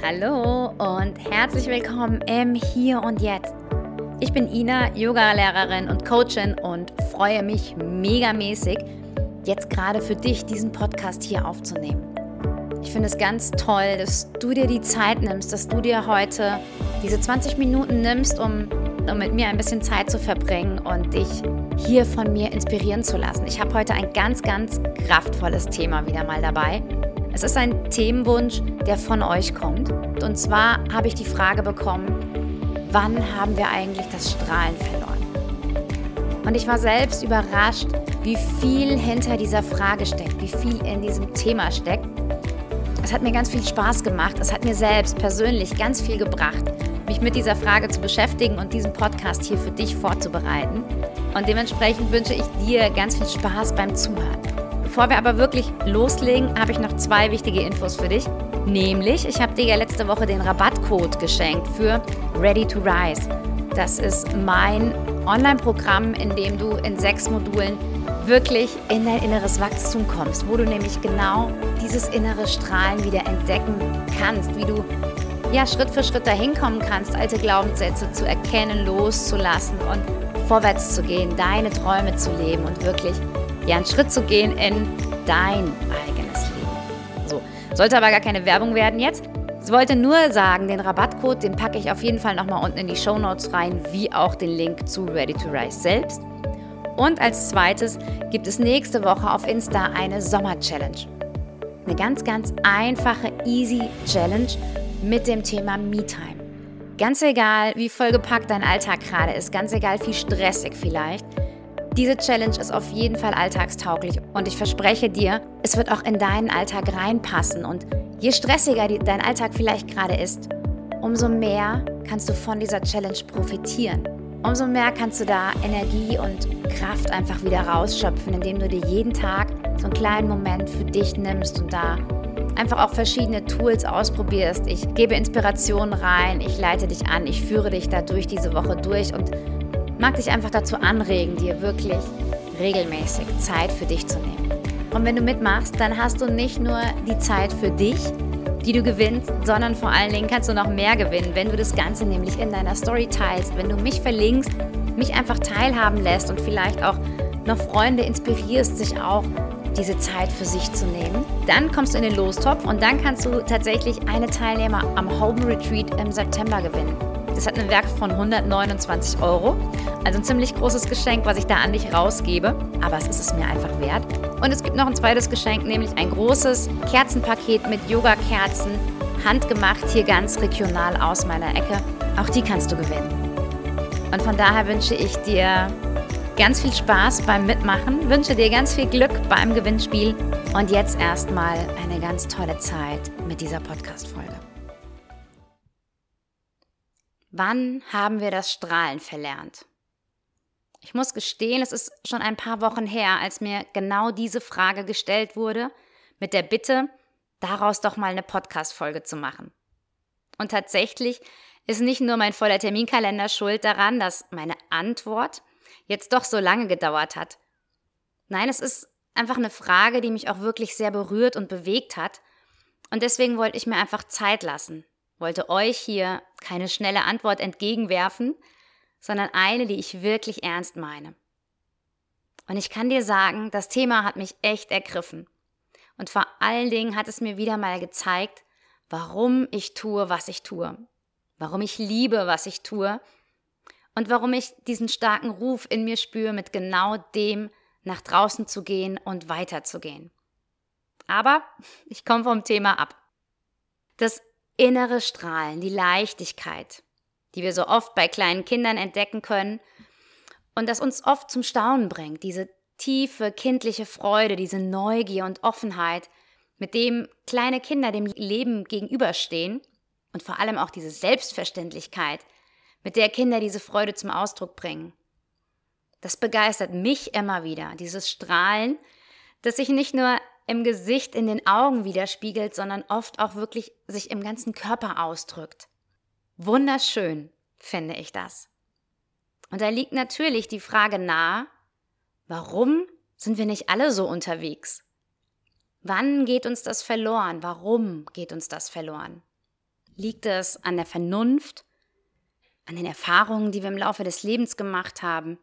Hallo und herzlich willkommen im Hier und Jetzt. Ich bin Ina, Yoga-Lehrerin und Coachin und freue mich megamäßig, jetzt gerade für dich diesen Podcast hier aufzunehmen. Ich finde es ganz toll, dass du dir die Zeit nimmst, dass du dir heute diese 20 Minuten nimmst, um, um mit mir ein bisschen Zeit zu verbringen und dich hier von mir inspirieren zu lassen. Ich habe heute ein ganz, ganz kraftvolles Thema wieder mal dabei. Es ist ein Themenwunsch, der von euch kommt. Und zwar habe ich die Frage bekommen, wann haben wir eigentlich das Strahlen verloren? Und ich war selbst überrascht, wie viel hinter dieser Frage steckt, wie viel in diesem Thema steckt. Es hat mir ganz viel Spaß gemacht. Es hat mir selbst persönlich ganz viel gebracht, mich mit dieser Frage zu beschäftigen und diesen Podcast hier für dich vorzubereiten. Und dementsprechend wünsche ich dir ganz viel Spaß beim Zuhören. Bevor wir aber wirklich loslegen, habe ich noch zwei wichtige Infos für dich. Nämlich, ich habe dir ja letzte Woche den Rabattcode geschenkt für Ready to Rise. Das ist mein Online-Programm, in dem du in sechs Modulen wirklich in dein inneres Wachstum kommst, wo du nämlich genau dieses innere Strahlen wieder entdecken kannst, wie du ja Schritt für Schritt dahin kommen kannst, alte Glaubenssätze zu erkennen, loszulassen und vorwärts zu gehen, deine Träume zu leben und wirklich ja, einen Schritt zu gehen in dein eigenes Leben. So, sollte aber gar keine Werbung werden jetzt. Ich wollte nur sagen, den Rabattcode, den packe ich auf jeden Fall nochmal unten in die Show Notes rein, wie auch den Link zu Ready to Rise selbst. Und als zweites gibt es nächste Woche auf Insta eine Sommer-Challenge. Eine ganz, ganz einfache, easy Challenge mit dem Thema Me-Time. Ganz egal, wie vollgepackt dein Alltag gerade ist, ganz egal, wie stressig vielleicht, diese Challenge ist auf jeden Fall alltagstauglich und ich verspreche dir, es wird auch in deinen Alltag reinpassen. Und je stressiger dein Alltag vielleicht gerade ist, umso mehr kannst du von dieser Challenge profitieren. Umso mehr kannst du da Energie und Kraft einfach wieder rausschöpfen, indem du dir jeden Tag so einen kleinen Moment für dich nimmst und da einfach auch verschiedene Tools ausprobierst. Ich gebe Inspirationen rein, ich leite dich an, ich führe dich da durch diese Woche durch und mag dich einfach dazu anregen, dir wirklich regelmäßig Zeit für dich zu nehmen. Und wenn du mitmachst, dann hast du nicht nur die Zeit für dich, die du gewinnst, sondern vor allen Dingen kannst du noch mehr gewinnen, wenn du das Ganze nämlich in deiner Story teilst, wenn du mich verlinkst, mich einfach teilhaben lässt und vielleicht auch noch Freunde inspirierst, sich auch diese Zeit für sich zu nehmen. Dann kommst du in den Lostopf und dann kannst du tatsächlich eine Teilnehmer am Home Retreat im September gewinnen. Das hat einen Wert von 129 Euro. Also ein ziemlich großes Geschenk, was ich da an dich rausgebe. Aber es ist es mir einfach wert. Und es gibt noch ein zweites Geschenk, nämlich ein großes Kerzenpaket mit Yoga-Kerzen. Handgemacht hier ganz regional aus meiner Ecke. Auch die kannst du gewinnen. Und von daher wünsche ich dir ganz viel Spaß beim Mitmachen, wünsche dir ganz viel Glück beim Gewinnspiel und jetzt erstmal eine ganz tolle Zeit mit dieser Podcast-Folge. Wann haben wir das Strahlen verlernt? Ich muss gestehen, es ist schon ein paar Wochen her, als mir genau diese Frage gestellt wurde, mit der Bitte, daraus doch mal eine Podcast-Folge zu machen. Und tatsächlich ist nicht nur mein voller Terminkalender schuld daran, dass meine Antwort jetzt doch so lange gedauert hat. Nein, es ist einfach eine Frage, die mich auch wirklich sehr berührt und bewegt hat. Und deswegen wollte ich mir einfach Zeit lassen, wollte euch hier keine schnelle Antwort entgegenwerfen, sondern eine, die ich wirklich ernst meine. Und ich kann dir sagen, das Thema hat mich echt ergriffen. Und vor allen Dingen hat es mir wieder mal gezeigt, warum ich tue, was ich tue. Warum ich liebe, was ich tue. Und warum ich diesen starken Ruf in mir spüre, mit genau dem nach draußen zu gehen und weiterzugehen. Aber ich komme vom Thema ab. Das innere Strahlen, die Leichtigkeit, die wir so oft bei kleinen Kindern entdecken können und das uns oft zum Staunen bringt, diese tiefe kindliche Freude, diese Neugier und Offenheit, mit dem kleine Kinder dem Leben gegenüberstehen und vor allem auch diese Selbstverständlichkeit, mit der Kinder diese Freude zum Ausdruck bringen. Das begeistert mich immer wieder, dieses Strahlen, das sich nicht nur im Gesicht, in den Augen widerspiegelt, sondern oft auch wirklich sich im ganzen Körper ausdrückt. Wunderschön, finde ich das. Und da liegt natürlich die Frage nahe, warum sind wir nicht alle so unterwegs? Wann geht uns das verloren? Warum geht uns das verloren? Liegt es an der Vernunft, an den Erfahrungen, die wir im Laufe des Lebens gemacht haben,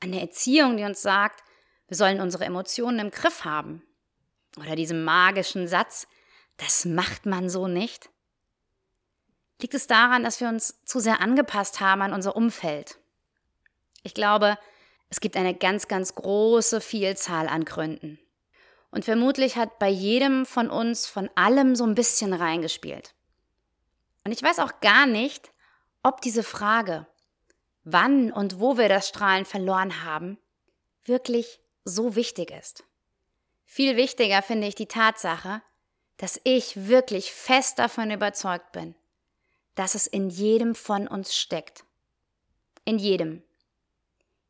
an der Erziehung, die uns sagt, wir sollen unsere Emotionen im Griff haben? Oder diesem magischen Satz, das macht man so nicht? Liegt es daran, dass wir uns zu sehr angepasst haben an unser Umfeld? Ich glaube, es gibt eine ganz, ganz große Vielzahl an Gründen. Und vermutlich hat bei jedem von uns von allem so ein bisschen reingespielt. Und ich weiß auch gar nicht, ob diese Frage, wann und wo wir das Strahlen verloren haben, wirklich so wichtig ist. Viel wichtiger finde ich die Tatsache, dass ich wirklich fest davon überzeugt bin, dass es in jedem von uns steckt. In jedem.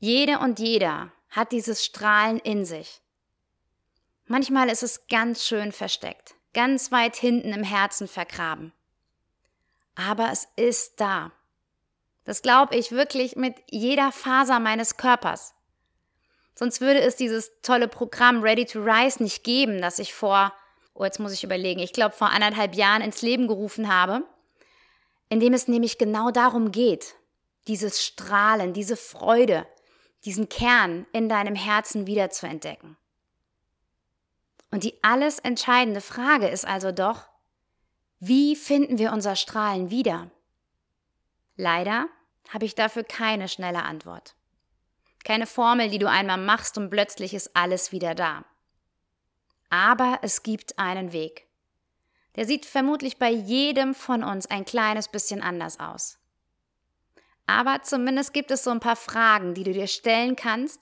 Jede und jeder hat dieses Strahlen in sich. Manchmal ist es ganz schön versteckt, ganz weit hinten im Herzen vergraben. Aber es ist da. Das glaube ich wirklich mit jeder Faser meines Körpers. Sonst würde es dieses tolle Programm Ready to Rise nicht geben, das ich vor, oh, jetzt muss ich überlegen, ich glaube vor anderthalb Jahren ins Leben gerufen habe, in dem es nämlich genau darum geht, dieses Strahlen, diese Freude, diesen Kern in deinem Herzen wiederzuentdecken. Und die alles entscheidende Frage ist also doch, wie finden wir unser Strahlen wieder? Leider habe ich dafür keine schnelle Antwort. Keine Formel, die du einmal machst und plötzlich ist alles wieder da. Aber es gibt einen Weg. Der sieht vermutlich bei jedem von uns ein kleines bisschen anders aus. Aber zumindest gibt es so ein paar Fragen, die du dir stellen kannst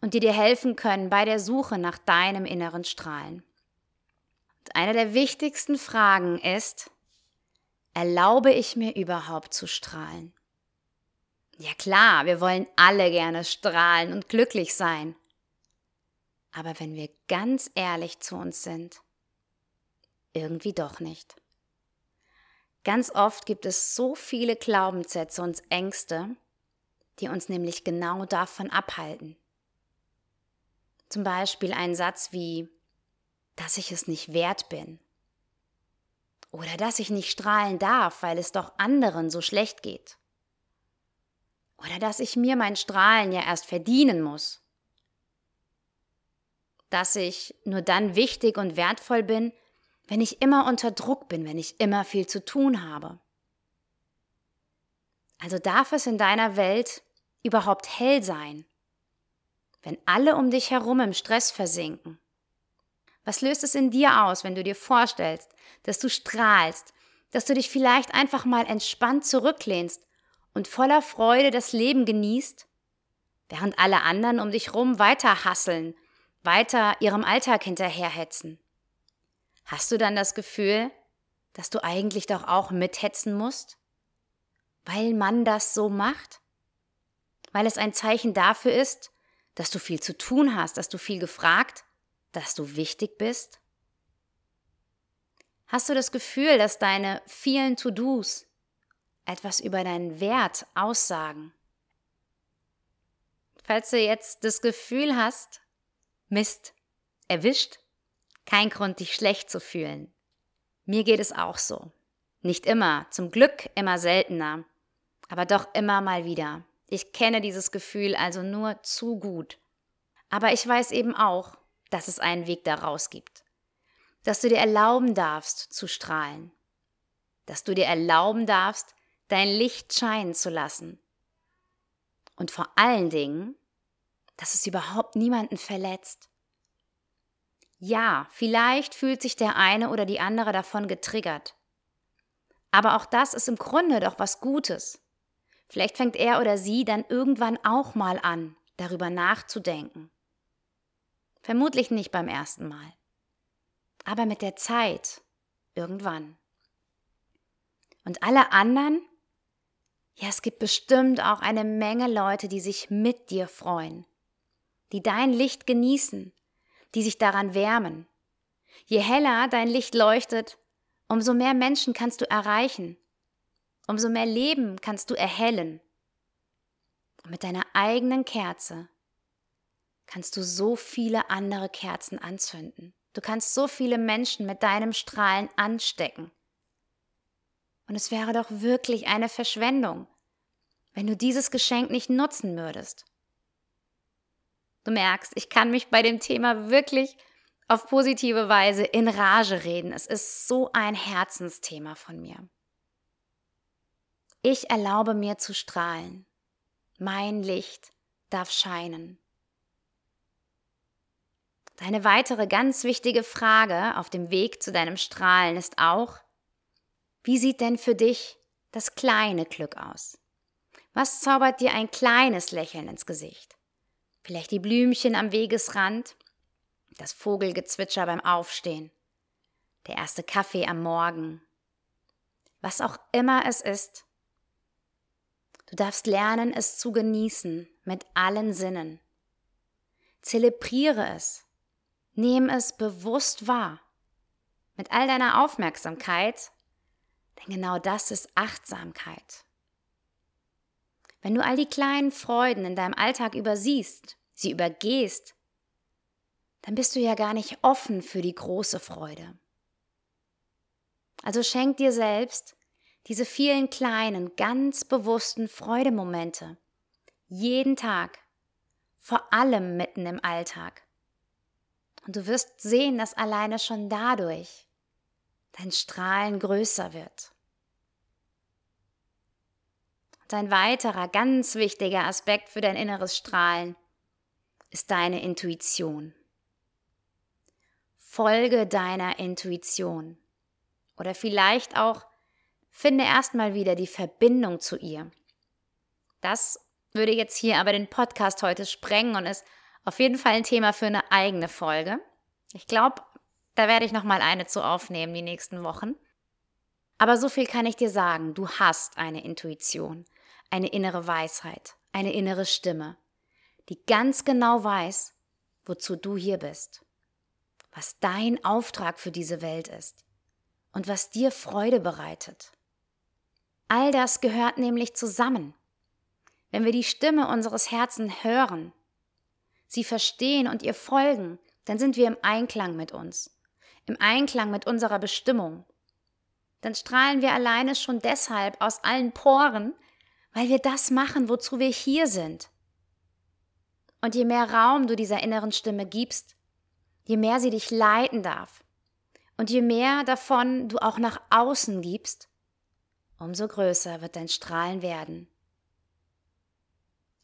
und die dir helfen können bei der Suche nach deinem inneren Strahlen. Und eine der wichtigsten Fragen ist, erlaube ich mir überhaupt zu strahlen? Ja klar, wir wollen alle gerne strahlen und glücklich sein. Aber wenn wir ganz ehrlich zu uns sind, irgendwie doch nicht. Ganz oft gibt es so viele Glaubenssätze und Ängste, die uns nämlich genau davon abhalten. Zum Beispiel ein Satz wie, dass ich es nicht wert bin. Oder dass ich nicht strahlen darf, weil es doch anderen so schlecht geht. Oder dass ich mir mein Strahlen ja erst verdienen muss. Dass ich nur dann wichtig und wertvoll bin, wenn ich immer unter Druck bin, wenn ich immer viel zu tun habe. Also darf es in deiner Welt überhaupt hell sein, wenn alle um dich herum im Stress versinken? Was löst es in dir aus, wenn du dir vorstellst, dass du strahlst, dass du dich vielleicht einfach mal entspannt zurücklehnst und voller Freude das Leben genießt, während alle anderen um dich rum weiter hasseln, weiter ihrem Alltag hinterherhetzen? Hast du dann das Gefühl, dass du eigentlich doch auch mithetzen musst? Weil man das so macht? Weil es ein Zeichen dafür ist, dass du viel zu tun hast, dass du viel gefragt, dass du wichtig bist? Hast du das Gefühl, dass deine vielen To-Dos etwas über deinen Wert aussagen? Falls du jetzt das Gefühl hast, Mist, erwischt, kein Grund, dich schlecht zu fühlen. Mir geht es auch so. Nicht immer, zum Glück immer seltener, aber doch immer mal wieder. Ich kenne dieses Gefühl also nur zu gut. Aber ich weiß eben auch, dass es einen Weg daraus gibt. Dass du dir erlauben darfst zu strahlen. Dass du dir erlauben darfst, dein Licht scheinen zu lassen. Und vor allen Dingen, dass es überhaupt niemanden verletzt. Ja, vielleicht fühlt sich der eine oder die andere davon getriggert. Aber auch das ist im Grunde doch was Gutes. Vielleicht fängt er oder sie dann irgendwann auch mal an, darüber nachzudenken. Vermutlich nicht beim ersten Mal. Aber mit der Zeit, irgendwann. Und alle anderen? Ja, es gibt bestimmt auch eine Menge Leute, die sich mit dir freuen, die dein Licht genießen, die sich daran wärmen. Je heller dein Licht leuchtet, umso mehr Menschen kannst du erreichen, umso mehr Leben kannst du erhellen. Und mit deiner eigenen Kerze kannst du so viele andere Kerzen anzünden. Du kannst so viele Menschen mit deinem Strahlen anstecken. Und es wäre doch wirklich eine Verschwendung, wenn du dieses Geschenk nicht nutzen würdest. Du merkst, ich kann mich bei dem Thema wirklich auf positive Weise in Rage reden. Es ist so ein Herzensthema von mir. Ich erlaube mir zu strahlen. Mein Licht darf scheinen. Deine weitere ganz wichtige Frage auf dem Weg zu deinem Strahlen ist auch, wie sieht denn für dich das kleine Glück aus? Was zaubert dir ein kleines Lächeln ins Gesicht? Vielleicht die Blümchen am Wegesrand, das Vogelgezwitscher beim Aufstehen, der erste Kaffee am Morgen. Was auch immer es ist. Du darfst lernen, es zu genießen mit allen Sinnen. Zelebriere es. Nimm es bewusst wahr. Mit all deiner Aufmerksamkeit, denn genau das ist Achtsamkeit. Wenn du all die kleinen Freuden in deinem Alltag übersiehst, sie übergehst, dann bist du ja gar nicht offen für die große Freude. Also schenk dir selbst diese vielen kleinen, ganz bewussten Freudemomente. Jeden Tag. Vor allem mitten im Alltag. Und du wirst sehen, dass alleine schon dadurch dein Strahlen größer wird. Und ein weiterer ganz wichtiger Aspekt für dein inneres Strahlen ist deine Intuition. Folge deiner Intuition. Oder vielleicht auch finde erstmal wieder die Verbindung zu ihr. Das würde jetzt hier aber den Podcast heute sprengen und ist auf jeden Fall ein Thema für eine eigene Folge. Ich glaube, da werde ich noch mal eine zu aufnehmen die nächsten Wochen. Aber so viel kann ich dir sagen, du hast eine Intuition, eine innere Weisheit, eine innere Stimme, die ganz genau weiß, wozu du hier bist, was dein Auftrag für diese Welt ist und was dir Freude bereitet. All das gehört nämlich zusammen. Wenn wir die Stimme unseres Herzens hören, sie verstehen und ihr folgen, dann sind wir im Einklang mit uns, im Einklang mit unserer Bestimmung. Dann strahlen wir alleine schon deshalb aus allen Poren, weil wir das machen, wozu wir hier sind. Und je mehr Raum du dieser inneren Stimme gibst, je mehr sie dich leiten darf und je mehr davon du auch nach außen gibst, umso größer wird dein Strahlen werden.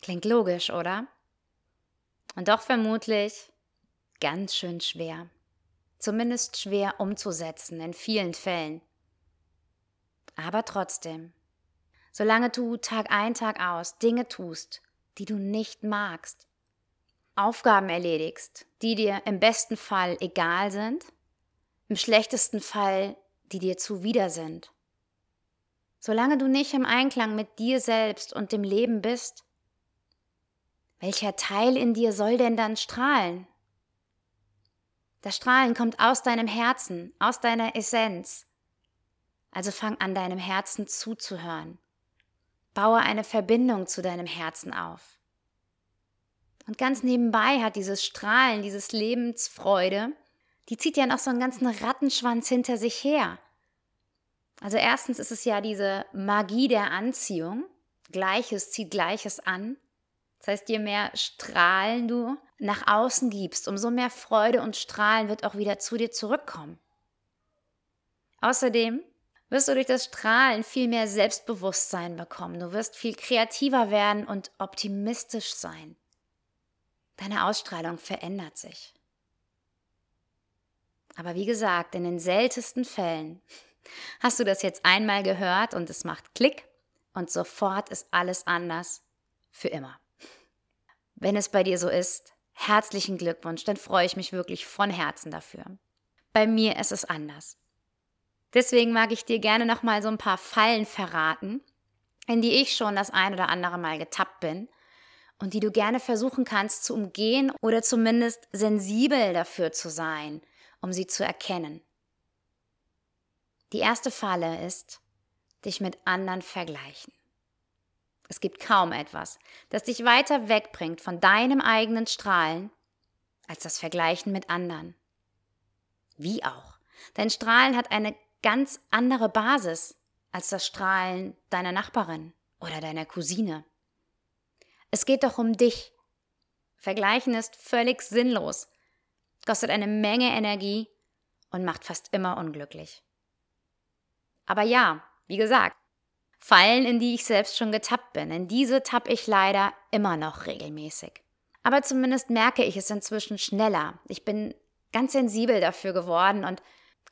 Klingt logisch, oder? Und doch vermutlich ganz schön schwer. Zumindest schwer umzusetzen in vielen Fällen. Aber trotzdem, solange du Tag ein, Tag aus Dinge tust, die du nicht magst, Aufgaben erledigst, die dir im besten Fall egal sind, im schlechtesten Fall, die dir zuwider sind. Solange du nicht im Einklang mit dir selbst und dem Leben bist, welcher Teil in dir soll denn dann strahlen? Das Strahlen kommt aus deinem Herzen, aus deiner Essenz. Also fang an, deinem Herzen zuzuhören. Baue eine Verbindung zu deinem Herzen auf. Und ganz nebenbei hat dieses Strahlen, dieses Lebensfreude, die zieht ja noch so einen ganzen Rattenschwanz hinter sich her. Also erstens ist es ja diese Magie der Anziehung. Gleiches zieht Gleiches an. Das heißt, je mehr Strahlen du nach außen gibst, umso mehr Freude und Strahlen wird auch wieder zu dir zurückkommen. Außerdem wirst du durch das Strahlen viel mehr Selbstbewusstsein bekommen. Du wirst viel kreativer werden und optimistisch sein. Deine Ausstrahlung verändert sich. Aber wie gesagt, in den seltensten Fällen hast du das jetzt einmal gehört und es macht Klick und sofort ist alles anders für immer. Wenn es bei dir so ist, herzlichen Glückwunsch, dann freue ich mich wirklich von Herzen dafür. Bei mir ist es anders. Deswegen mag ich dir gerne noch mal so ein paar Fallen verraten, in die ich schon das ein oder andere Mal getappt bin und die du gerne versuchen kannst zu umgehen oder zumindest sensibel dafür zu sein, um sie zu erkennen. Die erste Falle ist, dich mit anderen vergleichen. Es gibt kaum etwas, das dich weiter wegbringt von deinem eigenen Strahlen, als das Vergleichen mit anderen. Wie auch. Dein Strahlen hat eine ganz andere Basis als das Strahlen deiner Nachbarin oder deiner Cousine. Es geht doch um dich. Vergleichen ist völlig sinnlos, kostet eine Menge Energie und macht fast immer unglücklich. Aber ja, wie gesagt, Fallen, in die ich selbst schon getappt bin, in diese tappe ich leider immer noch regelmäßig. Aber zumindest merke ich es inzwischen schneller. Ich bin ganz sensibel dafür geworden und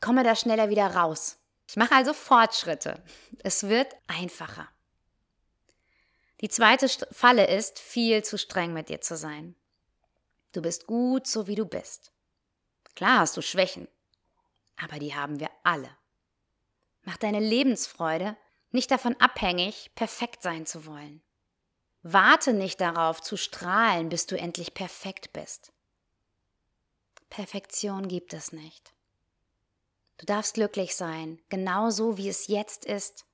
komme da schneller wieder raus. Ich mache also Fortschritte. Es wird einfacher. Die zweite Falle ist, viel zu streng mit dir zu sein. Du bist gut, so wie du bist. Klar hast du Schwächen, aber die haben wir alle. Mach deine Lebensfreude nicht davon abhängig, perfekt sein zu wollen. Warte nicht darauf zu strahlen, bis du endlich perfekt bist. Perfektion gibt es nicht. Du darfst glücklich sein, genau so wie es jetzt ist.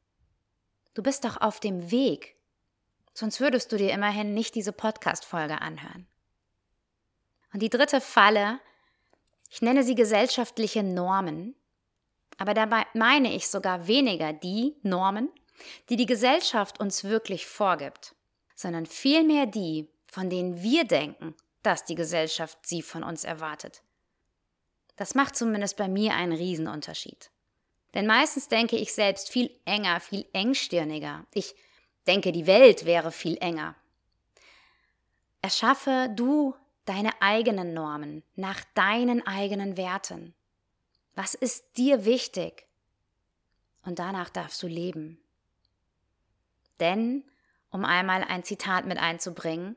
Du bist doch auf dem Weg, sonst würdest du dir immerhin nicht diese Podcast-Folge anhören. Und die dritte Falle, ich nenne sie gesellschaftliche Normen, aber dabei meine ich sogar weniger die Normen, die die Gesellschaft uns wirklich vorgibt, sondern vielmehr die, von denen wir denken, dass die Gesellschaft sie von uns erwartet. Das macht zumindest bei mir einen Riesenunterschied. Denn meistens denke ich selbst viel enger, viel engstirniger. Ich denke, die Welt wäre viel enger. Erschaffe du deine eigenen Normen nach deinen eigenen Werten. Was ist dir wichtig? Und danach darfst du leben. Denn, um einmal ein Zitat mit einzubringen,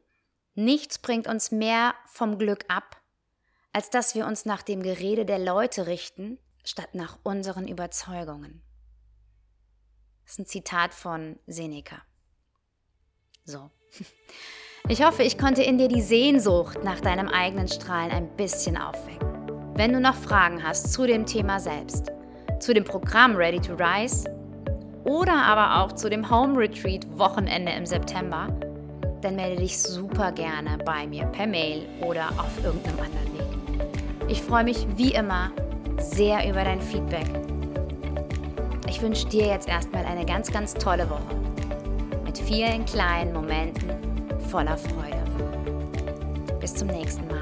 nichts bringt uns mehr vom Glück ab, als dass wir uns nach dem Gerede der Leute richten, statt nach unseren Überzeugungen. Das ist ein Zitat von Seneca. So. Ich hoffe, ich konnte in dir die Sehnsucht nach deinem eigenen Strahlen ein bisschen aufwecken. Wenn du noch Fragen hast zu dem Thema selbst, zu dem Programm Ready to Rise oder aber auch zu dem Home Retreat Wochenende im September, dann melde dich super gerne bei mir per Mail oder auf irgendeinem anderen Weg. Ich freue mich wie immer sehr über dein Feedback. Ich wünsche dir jetzt erstmal eine ganz, ganz tolle Woche mit vielen kleinen Momenten voller Freude. Bis zum nächsten Mal.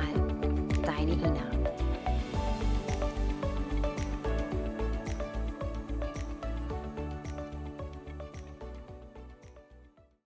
Deine Ina.